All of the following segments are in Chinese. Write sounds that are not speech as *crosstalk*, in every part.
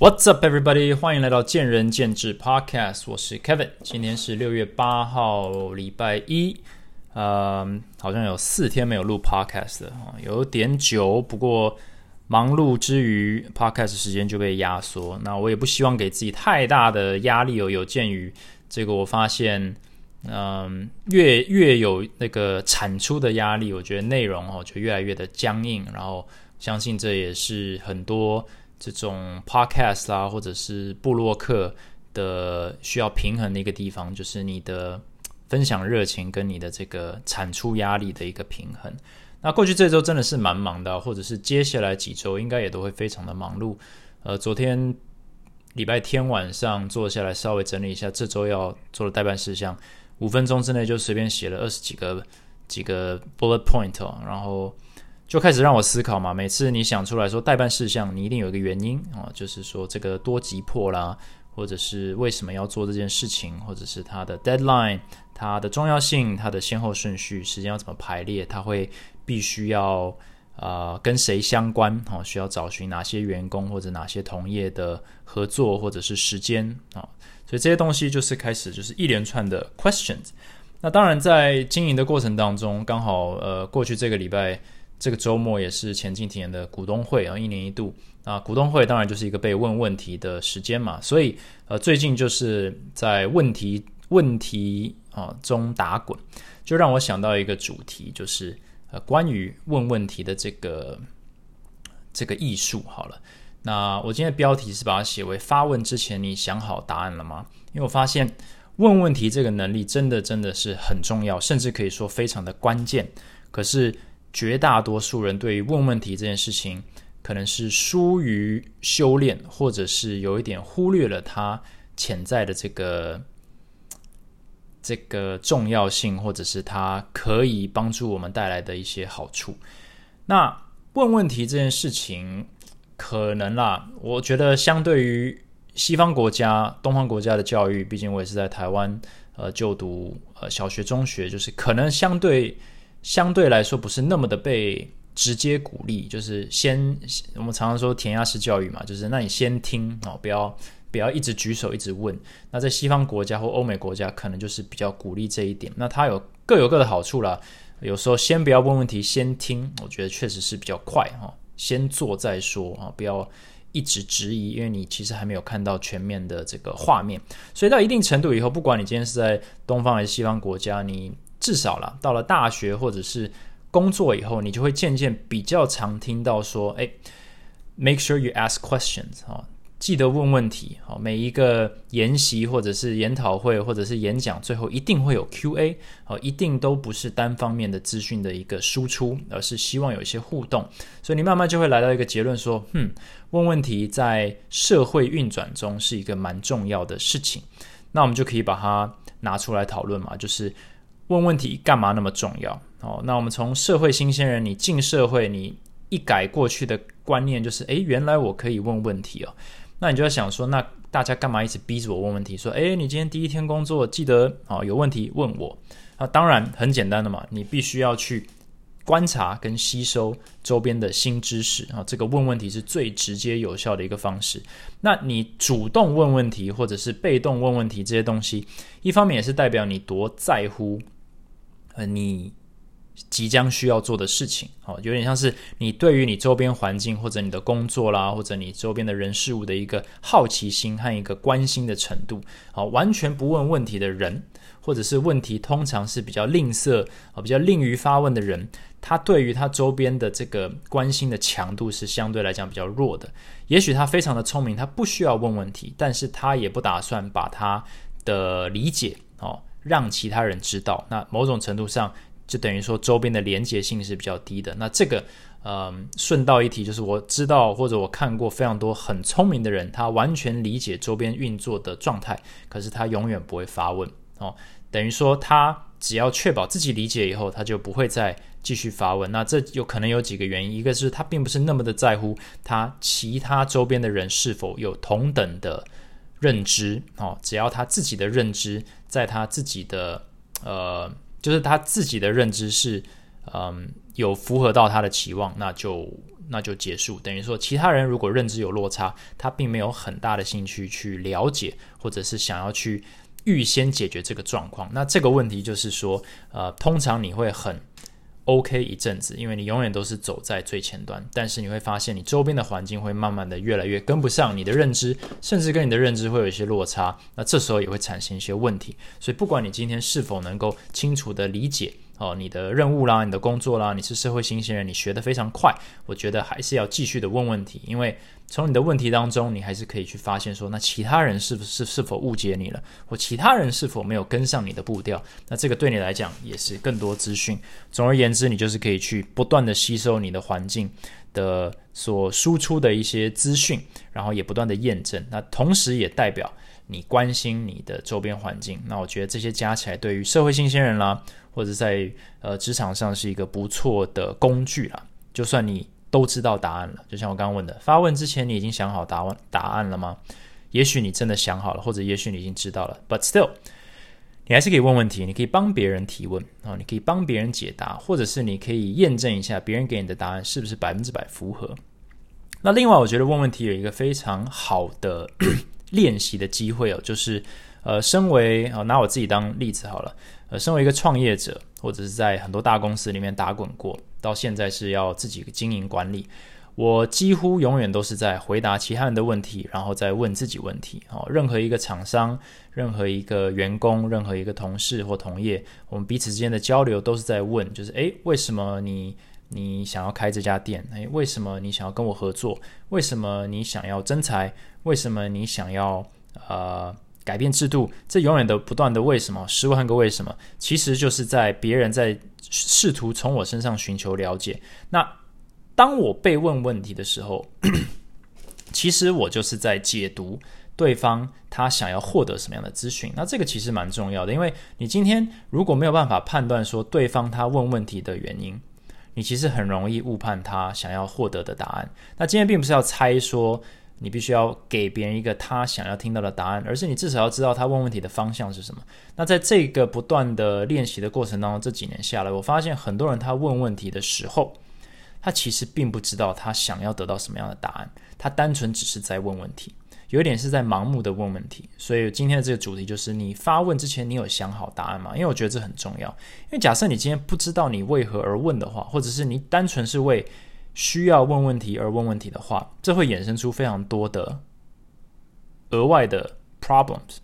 What's up, everybody？欢迎来到见仁见智 Podcast，我是 Kevin。今天是六月八号，礼拜一。呃，好像有四天没有录 Podcast 了，有点久。不过忙碌之余，Podcast 时间就被压缩。那我也不希望给自己太大的压力哦。有鉴于这个，我发现，嗯，越越有那个产出的压力，我觉得内容哦就越来越的僵硬。然后，相信这也是很多。这种 podcast 啦，或者是布洛克的需要平衡的一个地方，就是你的分享热情跟你的这个产出压力的一个平衡。那过去这周真的是蛮忙的，或者是接下来几周应该也都会非常的忙碌。呃，昨天礼拜天晚上坐下来稍微整理一下这周要做的代办事项，五分钟之内就随便写了二十几个几个 bullet point，然后。就开始让我思考嘛。每次你想出来说代办事项，你一定有一个原因啊，就是说这个多急迫啦，或者是为什么要做这件事情，或者是它的 deadline、它的重要性、它的先后顺序、时间要怎么排列，它会必须要啊跟谁相关啊？需要找寻哪些员工或者哪些同业的合作，或者是时间啊？所以这些东西就是开始就是一连串的 questions。那当然在经营的过程当中，刚好呃过去这个礼拜。这个周末也是前进体验的股东会啊，一年一度啊，股东会当然就是一个被问问题的时间嘛，所以呃，最近就是在问题问题啊中打滚，就让我想到一个主题，就是呃关于问问题的这个这个艺术。好了，那我今天的标题是把它写为发问之前你想好答案了吗？因为我发现问问题这个能力真的真的是很重要，甚至可以说非常的关键，可是。绝大多数人对于问问题这件事情，可能是疏于修炼，或者是有一点忽略了它潜在的这个这个重要性，或者是它可以帮助我们带来的一些好处。那问问题这件事情，可能啦，我觉得相对于西方国家、东方国家的教育，毕竟我也是在台湾呃就读呃小学、中学，就是可能相对。相对来说不是那么的被直接鼓励，就是先我们常常说填鸭式教育嘛，就是那你先听哦，不要不要一直举手一直问。那在西方国家或欧美国家，可能就是比较鼓励这一点。那它有各有各的好处啦。有时候先不要问问题，先听，我觉得确实是比较快哈。先做再说啊，不要一直质疑，因为你其实还没有看到全面的这个画面。所以到一定程度以后，不管你今天是在东方还是西方国家，你。至少了，到了大学或者是工作以后，你就会渐渐比较常听到说：“哎，make sure you ask questions 啊，记得问问题。好，每一个研习或者是研讨会或者是演讲，最后一定会有 Q&A 好，一定都不是单方面的资讯的一个输出，而是希望有一些互动。所以你慢慢就会来到一个结论说：，嗯，问问题在社会运转中是一个蛮重要的事情。那我们就可以把它拿出来讨论嘛，就是。问问题干嘛那么重要？哦，那我们从社会新鲜人，你进社会，你一改过去的观念，就是诶，原来我可以问问题哦。那你就要想说，那大家干嘛一直逼着我问问题？说，诶，你今天第一天工作，记得哦，有问题问我。那当然很简单的嘛，你必须要去。观察跟吸收周边的新知识啊，这个问问题是最直接有效的一个方式。那你主动问问题，或者是被动问问题这些东西，一方面也是代表你多在乎，呃，你即将需要做的事情哦，有点像是你对于你周边环境或者你的工作啦，或者你周边的人事物的一个好奇心和一个关心的程度。好，完全不问问题的人，或者是问题通常是比较吝啬啊，比较吝于发问的人。他对于他周边的这个关心的强度是相对来讲比较弱的。也许他非常的聪明，他不需要问问题，但是他也不打算把他的理解哦让其他人知道。那某种程度上就等于说周边的连结性是比较低的。那这个嗯顺道一提，就是我知道或者我看过非常多很聪明的人，他完全理解周边运作的状态，可是他永远不会发问哦。等于说他只要确保自己理解以后，他就不会再。继续发问，那这有可能有几个原因，一个是他并不是那么的在乎他其他周边的人是否有同等的认知哦，只要他自己的认知在他自己的呃，就是他自己的认知是嗯有符合到他的期望，那就那就结束。等于说，其他人如果认知有落差，他并没有很大的兴趣去了解，或者是想要去预先解决这个状况。那这个问题就是说，呃，通常你会很。OK 一阵子，因为你永远都是走在最前端，但是你会发现你周边的环境会慢慢的越来越跟不上你的认知，甚至跟你的认知会有一些落差，那这时候也会产生一些问题。所以不管你今天是否能够清楚的理解。哦，你的任务啦，你的工作啦，你是社会新鲜人，你学得非常快，我觉得还是要继续的问问题，因为从你的问题当中，你还是可以去发现说，那其他人是不是是否误解你了，或其他人是否没有跟上你的步调，那这个对你来讲也是更多资讯。总而言之，你就是可以去不断的吸收你的环境的所输出的一些资讯，然后也不断的验证，那同时也代表你关心你的周边环境。那我觉得这些加起来，对于社会新鲜人啦。或者在呃职场上是一个不错的工具啦。就算你都知道答案了，就像我刚刚问的，发问之前你已经想好答案答案了吗？也许你真的想好了，或者也许你已经知道了，but still，你还是可以问问题，你可以帮别人提问啊，你可以帮别人解答，或者是你可以验证一下别人给你的答案是不是百分之百符合。那另外，我觉得问问题有一个非常好的 *clears throat* 练习的机会哦，就是呃，身为啊，拿我自己当例子好了。呃，身为一个创业者，或者是在很多大公司里面打滚过，到现在是要自己经营管理，我几乎永远都是在回答其他人的问题，然后再问自己问题。哦，任何一个厂商、任何一个员工、任何一个同事或同业，我们彼此之间的交流都是在问，就是诶，为什么你你想要开这家店？诶，为什么你想要跟我合作？为什么你想要增财？为什么你想要呃？改变制度，这永远的不断的为什么十万个为什么，其实就是在别人在试图从我身上寻求了解。那当我被问问题的时候，*clears throat* 其实我就是在解读对方他想要获得什么样的资讯。那这个其实蛮重要的，因为你今天如果没有办法判断说对方他问问题的原因，你其实很容易误判他想要获得的答案。那今天并不是要猜说。你必须要给别人一个他想要听到的答案，而是你至少要知道他问问题的方向是什么。那在这个不断的练习的过程当中，这几年下来，我发现很多人他问问题的时候，他其实并不知道他想要得到什么样的答案，他单纯只是在问问题，有一点是在盲目的问问题。所以今天的这个主题就是：你发问之前，你有想好答案吗？因为我觉得这很重要。因为假设你今天不知道你为何而问的话，或者是你单纯是为需要问问题而问问题的话，这会衍生出非常多的额外的 problems，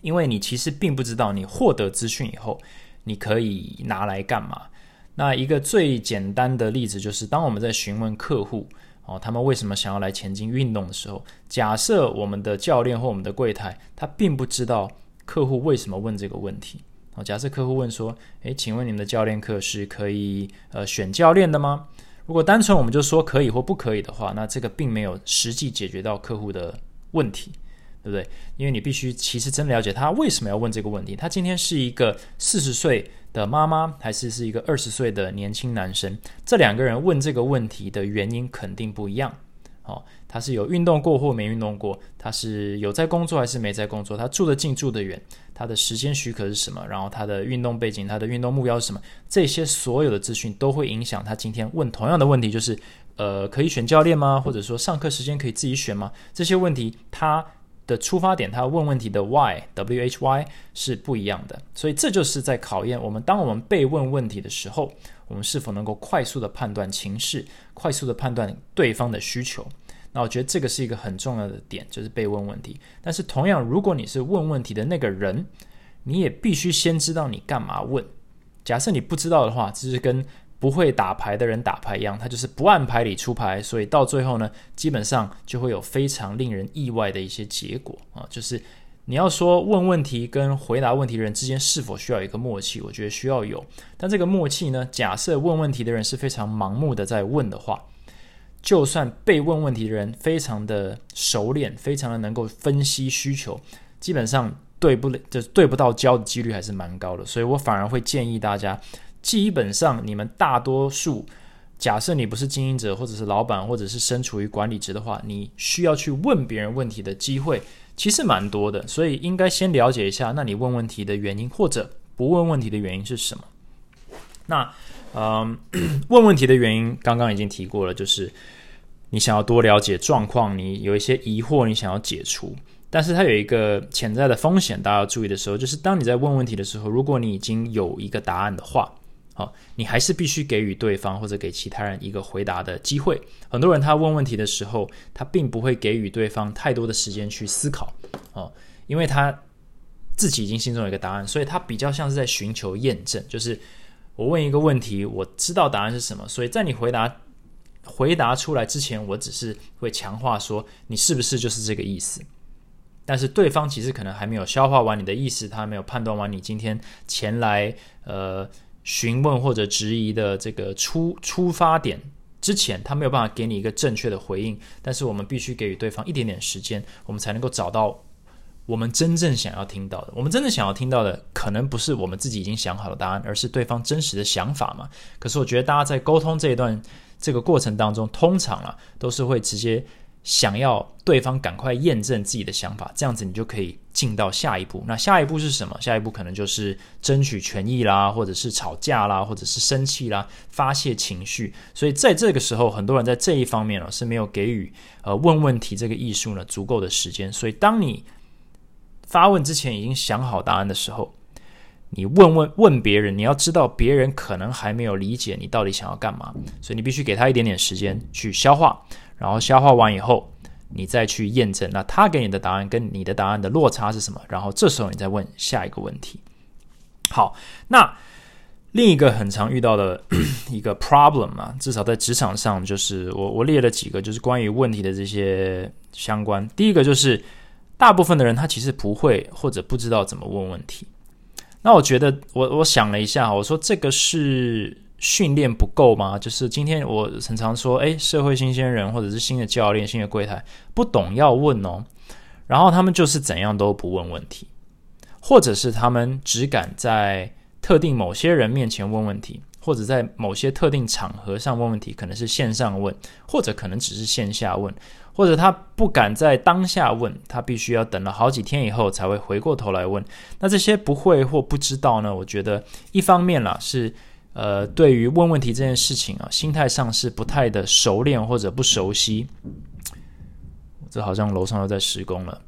因为你其实并不知道你获得资讯以后你可以拿来干嘛。那一个最简单的例子就是，当我们在询问客户哦，他们为什么想要来前进运动的时候，假设我们的教练或我们的柜台他并不知道客户为什么问这个问题哦。假设客户问说：“诶，请问你们的教练课是可以呃选教练的吗？”如果单纯我们就说可以或不可以的话，那这个并没有实际解决到客户的问题，对不对？因为你必须其实真了解他为什么要问这个问题。他今天是一个四十岁的妈妈，还是是一个二十岁的年轻男生？这两个人问这个问题的原因肯定不一样。哦，他是有运动过或没运动过？他是有在工作还是没在工作？他住得近住得远？他的时间许可是什么？然后他的运动背景、他的运动目标是什么？这些所有的资讯都会影响他今天问同样的问题，就是呃，可以选教练吗？或者说上课时间可以自己选吗？这些问题他的出发点，他问问题的 why w h y 是不一样的。所以这就是在考验我们，当我们被问问题的时候。我们是否能够快速的判断情势，快速的判断对方的需求？那我觉得这个是一个很重要的点，就是被问问题。但是同样，如果你是问问题的那个人，你也必须先知道你干嘛问。假设你不知道的话，这是跟不会打牌的人打牌一样，他就是不按牌理出牌，所以到最后呢，基本上就会有非常令人意外的一些结果啊，就是。你要说问问题跟回答问题的人之间是否需要一个默契？我觉得需要有。但这个默契呢？假设问问题的人是非常盲目的在问的话，就算被问问题的人非常的熟练，非常的能够分析需求，基本上对不就对不到焦的几率还是蛮高的。所以我反而会建议大家，基本上你们大多数，假设你不是经营者或者是老板，或者是身处于管理职的话，你需要去问别人问题的机会。其实蛮多的，所以应该先了解一下，那你问问题的原因或者不问问题的原因是什么？那嗯，问问题的原因刚刚已经提过了，就是你想要多了解状况，你有一些疑惑，你想要解除。但是它有一个潜在的风险，大家要注意的时候，就是当你在问问题的时候，如果你已经有一个答案的话，好，你还是必须给予对方或者给其他人一个回答的机会。很多人他问问题的时候，他并不会给予对方太多的时间去思考，哦，因为他自己已经心中有一个答案，所以他比较像是在寻求验证。就是我问一个问题，我知道答案是什么，所以在你回答回答出来之前，我只是会强化说你是不是就是这个意思。但是对方其实可能还没有消化完你的意思，他没有判断完你今天前来呃询问或者质疑的这个出出发点之前，他没有办法给你一个正确的回应。但是我们必须给予对方一点点时间，我们才能够找到我们真正想要听到的。我们真正想要听到的，可能不是我们自己已经想好的答案，而是对方真实的想法嘛。可是我觉得大家在沟通这一段这个过程当中，通常啊都是会直接。想要对方赶快验证自己的想法，这样子你就可以进到下一步。那下一步是什么？下一步可能就是争取权益啦，或者是吵架啦，或者是生气啦，发泄情绪。所以在这个时候，很多人在这一方面呢是没有给予呃问问题这个艺术呢足够的时间。所以当你发问之前已经想好答案的时候，你问问问别人，你要知道别人可能还没有理解你到底想要干嘛，所以你必须给他一点点时间去消化。然后消化完以后，你再去验证，那他给你的答案跟你的答案的落差是什么？然后这时候你再问下一个问题。好，那另一个很常遇到的 *coughs* 一个 problem 啊，至少在职场上，就是我我列了几个，就是关于问题的这些相关。第一个就是大部分的人他其实不会或者不知道怎么问问题。那我觉得我我想了一下，我说这个是。训练不够吗？就是今天我很常说，诶，社会新鲜人或者是新的教练、新的柜台不懂要问哦，然后他们就是怎样都不问问题，或者是他们只敢在特定某些人面前问问题，或者在某些特定场合上问问题，可能是线上问，或者可能只是线下问，或者他不敢在当下问，他必须要等了好几天以后才会回过头来问。那这些不会或不知道呢？我觉得一方面啦是。呃，对于问问题这件事情啊，心态上是不太的熟练或者不熟悉。这好像楼上又在施工了，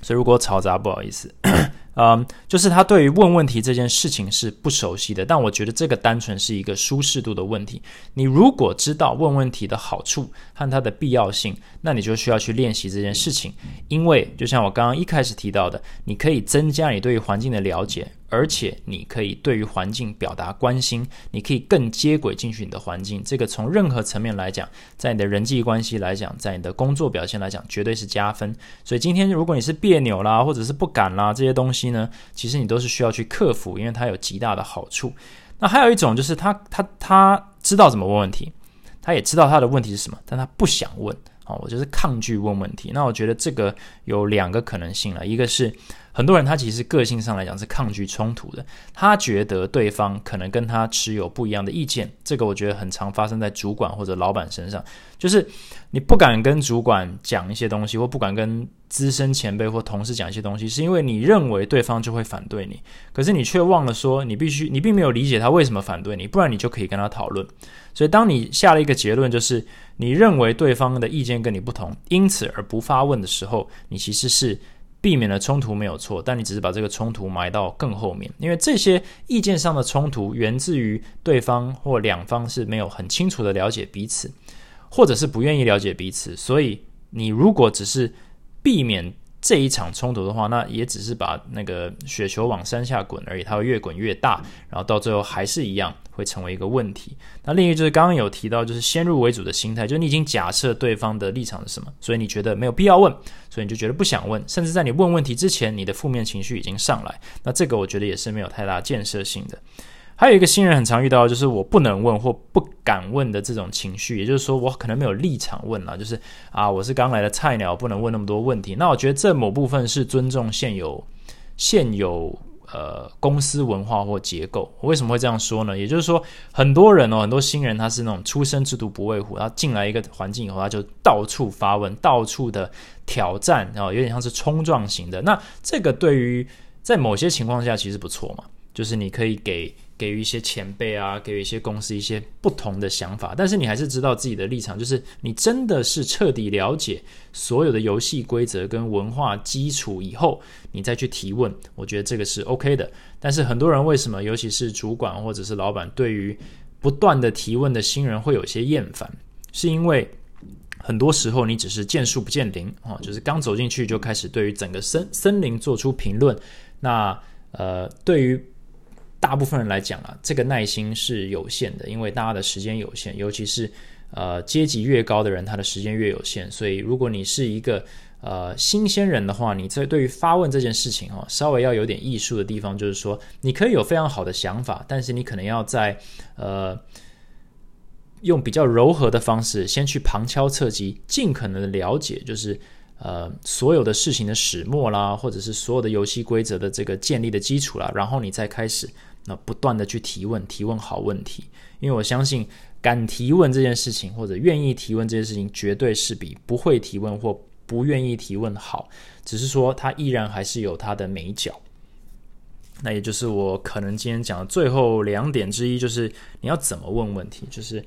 所以如果嘈杂，不好意思。*coughs* 嗯，就是他对于问问题这件事情是不熟悉的，但我觉得这个单纯是一个舒适度的问题。你如果知道问问题的好处和它的必要性，那你就需要去练习这件事情，因为就像我刚刚一开始提到的，你可以增加你对于环境的了解。而且你可以对于环境表达关心，你可以更接轨进去你的环境。这个从任何层面来讲，在你的人际关系来讲，在你的工作表现来讲，绝对是加分。所以今天如果你是别扭啦，或者是不敢啦这些东西呢，其实你都是需要去克服，因为它有极大的好处。那还有一种就是他他他知道怎么问问题，他也知道他的问题是什么，但他不想问。啊，我就是抗拒问问题。那我觉得这个有两个可能性了，一个是。很多人他其实个性上来讲是抗拒冲突的，他觉得对方可能跟他持有不一样的意见，这个我觉得很常发生在主管或者老板身上，就是你不敢跟主管讲一些东西，或不敢跟资深前辈或同事讲一些东西，是因为你认为对方就会反对你，可是你却忘了说你必须，你并没有理解他为什么反对你，不然你就可以跟他讨论。所以当你下了一个结论，就是你认为对方的意见跟你不同，因此而不发问的时候，你其实是。避免了冲突没有错，但你只是把这个冲突埋到更后面，因为这些意见上的冲突源自于对方或两方是没有很清楚的了解彼此，或者是不愿意了解彼此，所以你如果只是避免。这一场冲突的话，那也只是把那个雪球往山下滚而已，它会越滚越大，然后到最后还是一样会成为一个问题。那另一个就是刚刚有提到，就是先入为主的心态，就是你已经假设对方的立场是什么，所以你觉得没有必要问，所以你就觉得不想问，甚至在你问问题之前，你的负面情绪已经上来。那这个我觉得也是没有太大建设性的。还有一个新人很常遇到，就是我不能问或不敢问的这种情绪，也就是说，我可能没有立场问了，就是啊，我是刚来的菜鸟，不能问那么多问题。那我觉得这某部分是尊重现有现有呃公司文化或结构。我为什么会这样说呢？也就是说，很多人哦，很多新人他是那种出生之犊不畏虎，他进来一个环境以后，他就到处发问，到处的挑战，然后有点像是冲撞型的。那这个对于在某些情况下其实不错嘛，就是你可以给。给予一些前辈啊，给予一些公司一些不同的想法，但是你还是知道自己的立场，就是你真的是彻底了解所有的游戏规则跟文化基础以后，你再去提问，我觉得这个是 OK 的。但是很多人为什么，尤其是主管或者是老板，对于不断的提问的新人会有些厌烦，是因为很多时候你只是见树不见林啊，就是刚走进去就开始对于整个森森林做出评论，那呃，对于大部分人来讲啊，这个耐心是有限的，因为大家的时间有限，尤其是呃阶级越高的人，他的时间越有限。所以，如果你是一个呃新鲜人的话，你在对于发问这件事情哦，稍微要有点艺术的地方，就是说你可以有非常好的想法，但是你可能要在呃用比较柔和的方式，先去旁敲侧击，尽可能的了解，就是呃所有的事情的始末啦，或者是所有的游戏规则的这个建立的基础啦，然后你再开始。那不断的去提问，提问好问题，因为我相信敢提问这件事情，或者愿意提问这件事情，绝对是比不会提问或不愿意提问好。只是说，它依然还是有它的美角。那也就是我可能今天讲的最后两点之一，就是你要怎么问问题，就是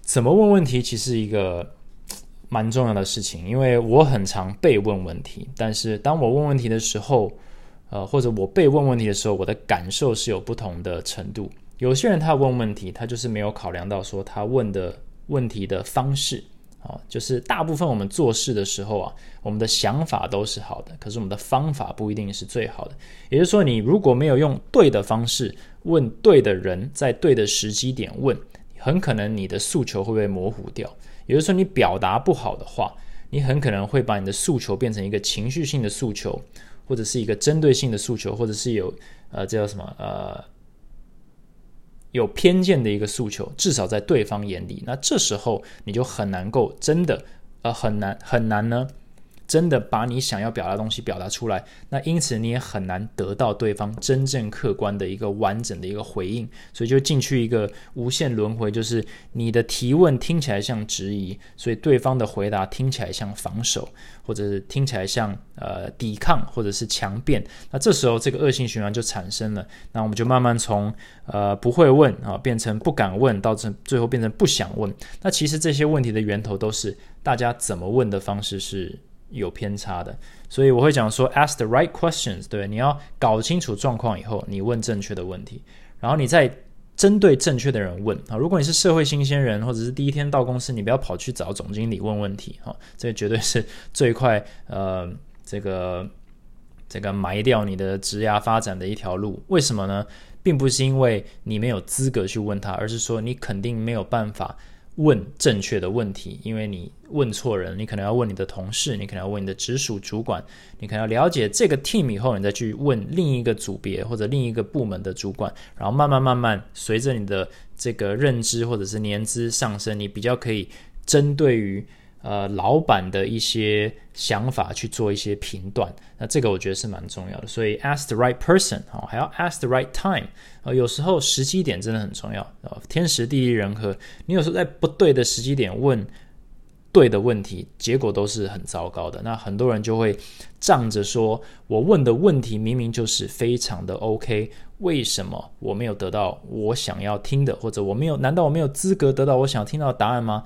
怎么问问题，其实一个 *tsk* 蛮重要的事情。因为我很常被问问题，但是当我问问题的时候，呃，或者我被问问题的时候，我的感受是有不同的程度。有些人他问问题，他就是没有考量到说他问的问题的方式啊，就是大部分我们做事的时候啊，我们的想法都是好的，可是我们的方法不一定是最好的。也就是说，你如果没有用对的方式问对的人，在对的时机点问，很可能你的诉求会被模糊掉。也就是说，你表达不好的话，你很可能会把你的诉求变成一个情绪性的诉求。或者是一个针对性的诉求，或者是有呃，这叫什么呃，有偏见的一个诉求，至少在对方眼里，那这时候你就很难够真的呃很难很难呢。真的把你想要表达的东西表达出来，那因此你也很难得到对方真正客观的一个完整的一个回应，所以就进去一个无限轮回，就是你的提问听起来像质疑，所以对方的回答听起来像防守，或者是听起来像呃抵抗，或者是强辩，那这时候这个恶性循环就产生了，那我们就慢慢从呃不会问啊变成不敢问，到最最后变成不想问，那其实这些问题的源头都是大家怎么问的方式是。有偏差的，所以我会讲说，ask the right questions，对，你要搞清楚状况以后，你问正确的问题，然后你再针对正确的人问啊。如果你是社会新鲜人，或者是第一天到公司，你不要跑去找总经理问问题哈，这绝对是最快呃这个这个埋掉你的职涯发展的一条路。为什么呢？并不是因为你没有资格去问他，而是说你肯定没有办法。问正确的问题，因为你问错人，你可能要问你的同事，你可能要问你的直属主管，你可能要了解这个 team 以后，你再去问另一个组别或者另一个部门的主管，然后慢慢慢慢随着你的这个认知或者是年资上升，你比较可以针对于。呃，老板的一些想法去做一些评断，那这个我觉得是蛮重要的。所以，ask the right person 哦，还要 ask the right time 呃。有时候时机点真的很重要啊，天时地利人和。你有时候在不对的时机点问对的问题，结果都是很糟糕的。那很多人就会仗着说，我问的问题明明就是非常的 OK，为什么我没有得到我想要听的，或者我没有？难道我没有资格得到我想听到的答案吗？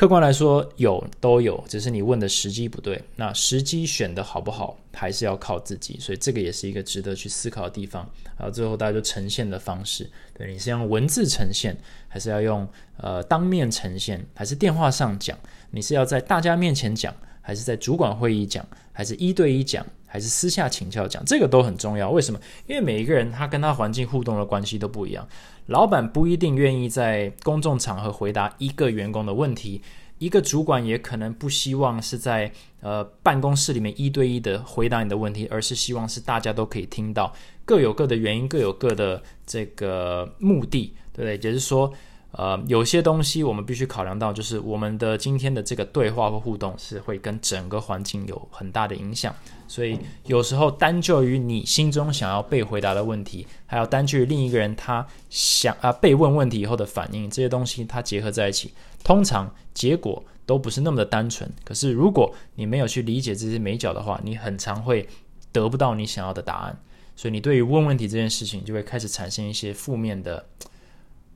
客观来说，有都有，只是你问的时机不对。那时机选的好不好，还是要靠自己。所以这个也是一个值得去思考的地方。然后最后大家就呈现的方式，对，你是用文字呈现，还是要用呃当面呈现，还是电话上讲？你是要在大家面前讲，还是在主管会议讲，还是一对一讲，还是私下请教讲？这个都很重要。为什么？因为每一个人他跟他环境互动的关系都不一样。老板不一定愿意在公众场合回答一个员工的问题，一个主管也可能不希望是在呃办公室里面一对一的回答你的问题，而是希望是大家都可以听到，各有各的原因，各有各的这个目的，对不对？也就是说。呃，有些东西我们必须考量到，就是我们的今天的这个对话或互动是会跟整个环境有很大的影响，所以有时候单就于你心中想要被回答的问题，还有单就于另一个人他想啊被问问题以后的反应，这些东西它结合在一起，通常结果都不是那么的单纯。可是如果你没有去理解这些美角的话，你很常会得不到你想要的答案。所以你对于问问题这件事情就会开始产生一些负面的，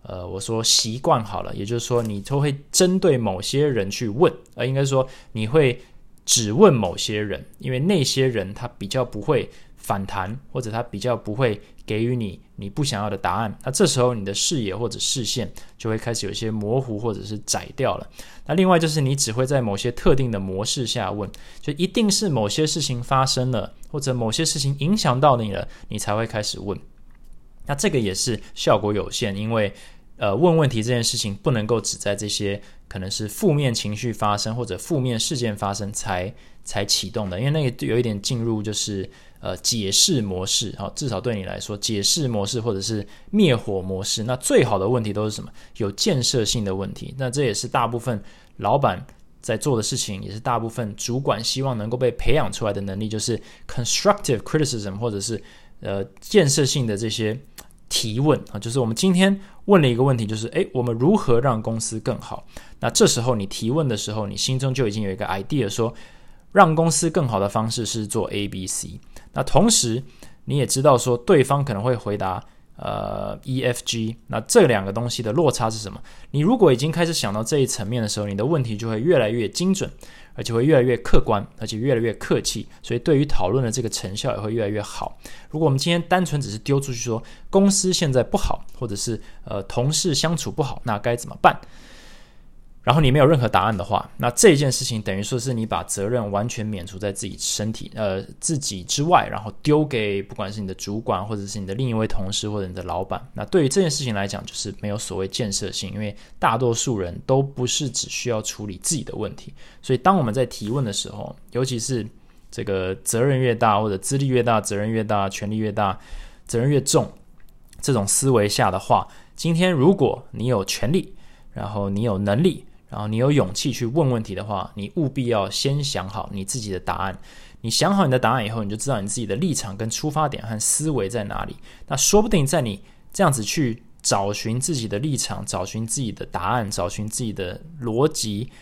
呃，我说习惯好了，也就是说你都会针对某些人去问，而应该说你会只问某些人，因为那些人他比较不会。反弹，或者他比较不会给予你你不想要的答案，那这时候你的视野或者视线就会开始有些模糊或者是窄掉了。那另外就是你只会在某些特定的模式下问，就一定是某些事情发生了，或者某些事情影响到你了，你才会开始问。那这个也是效果有限，因为呃问问题这件事情不能够只在这些可能是负面情绪发生或者负面事件发生才才启动的，因为那个有一点进入就是。呃，解释模式，好，至少对你来说，解释模式或者是灭火模式，那最好的问题都是什么？有建设性的问题。那这也是大部分老板在做的事情，也是大部分主管希望能够被培养出来的能力，就是 constructive criticism，或者是呃建设性的这些提问啊。就是我们今天问了一个问题，就是诶，我们如何让公司更好？那这时候你提问的时候，你心中就已经有一个 idea，说让公司更好的方式是做 A、B、C。那同时，你也知道说对方可能会回答呃 E F G，那这两个东西的落差是什么？你如果已经开始想到这一层面的时候，你的问题就会越来越精准，而且会越来越客观，而且越来越客气，所以对于讨论的这个成效也会越来越好。如果我们今天单纯只是丢出去说公司现在不好，或者是呃同事相处不好，那该怎么办？然后你没有任何答案的话，那这件事情等于说是你把责任完全免除在自己身体呃自己之外，然后丢给不管是你的主管，或者是你的另一位同事，或者你的老板。那对于这件事情来讲，就是没有所谓建设性，因为大多数人都不是只需要处理自己的问题。所以当我们在提问的时候，尤其是这个责任越大，或者资历越大，责任越大，权力越大，责任越重，这种思维下的话，今天如果你有权利，然后你有能力。然后你有勇气去问问题的话，你务必要先想好你自己的答案。你想好你的答案以后，你就知道你自己的立场跟出发点和思维在哪里。那说不定在你这样子去找寻自己的立场、找寻自己的答案、找寻自己的逻辑。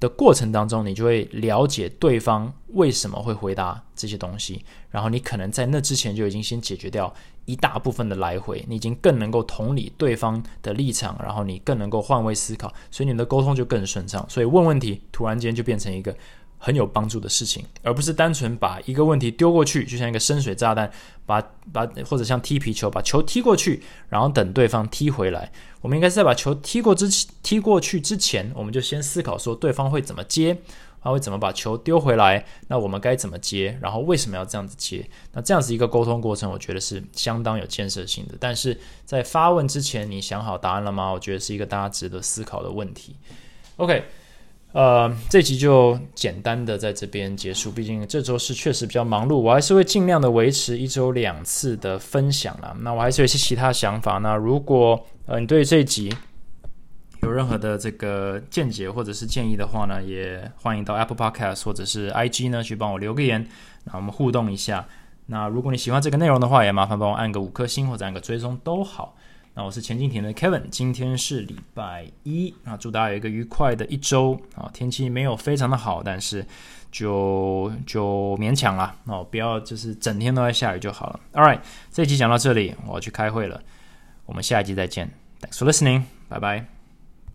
的过程当中，你就会了解对方为什么会回答这些东西，然后你可能在那之前就已经先解决掉一大部分的来回，你已经更能够同理对方的立场，然后你更能够换位思考，所以你的沟通就更顺畅。所以问问题突然间就变成一个。很有帮助的事情，而不是单纯把一个问题丢过去，就像一个深水炸弹，把把或者像踢皮球，把球踢过去，然后等对方踢回来。我们应该是在把球踢过之踢过去之前，我们就先思考说对方会怎么接，他会怎么把球丢回来，那我们该怎么接，然后为什么要这样子接？那这样子一个沟通过程，我觉得是相当有建设性的。但是在发问之前，你想好答案了吗？我觉得是一个大家值得思考的问题。OK。呃，这集就简单的在这边结束。毕竟这周是确实比较忙碌，我还是会尽量的维持一周两次的分享啦。那我还是有一些其他想法。那如果呃你对这集有任何的这个见解或者是建议的话呢，也欢迎到 Apple Podcast 或者是 IG 呢去帮我留个言，那我们互动一下。那如果你喜欢这个内容的话，也麻烦帮我按个五颗星或者按个追踪都好。那我是前进田的 Kevin，今天是礼拜一啊，祝大家有一个愉快的一周啊！天气没有非常的好，但是就就勉强了哦，不要就是整天都在下雨就好了。All right，这一集讲到这里，我要去开会了，我们下一集再见。Thanks for listening，拜拜。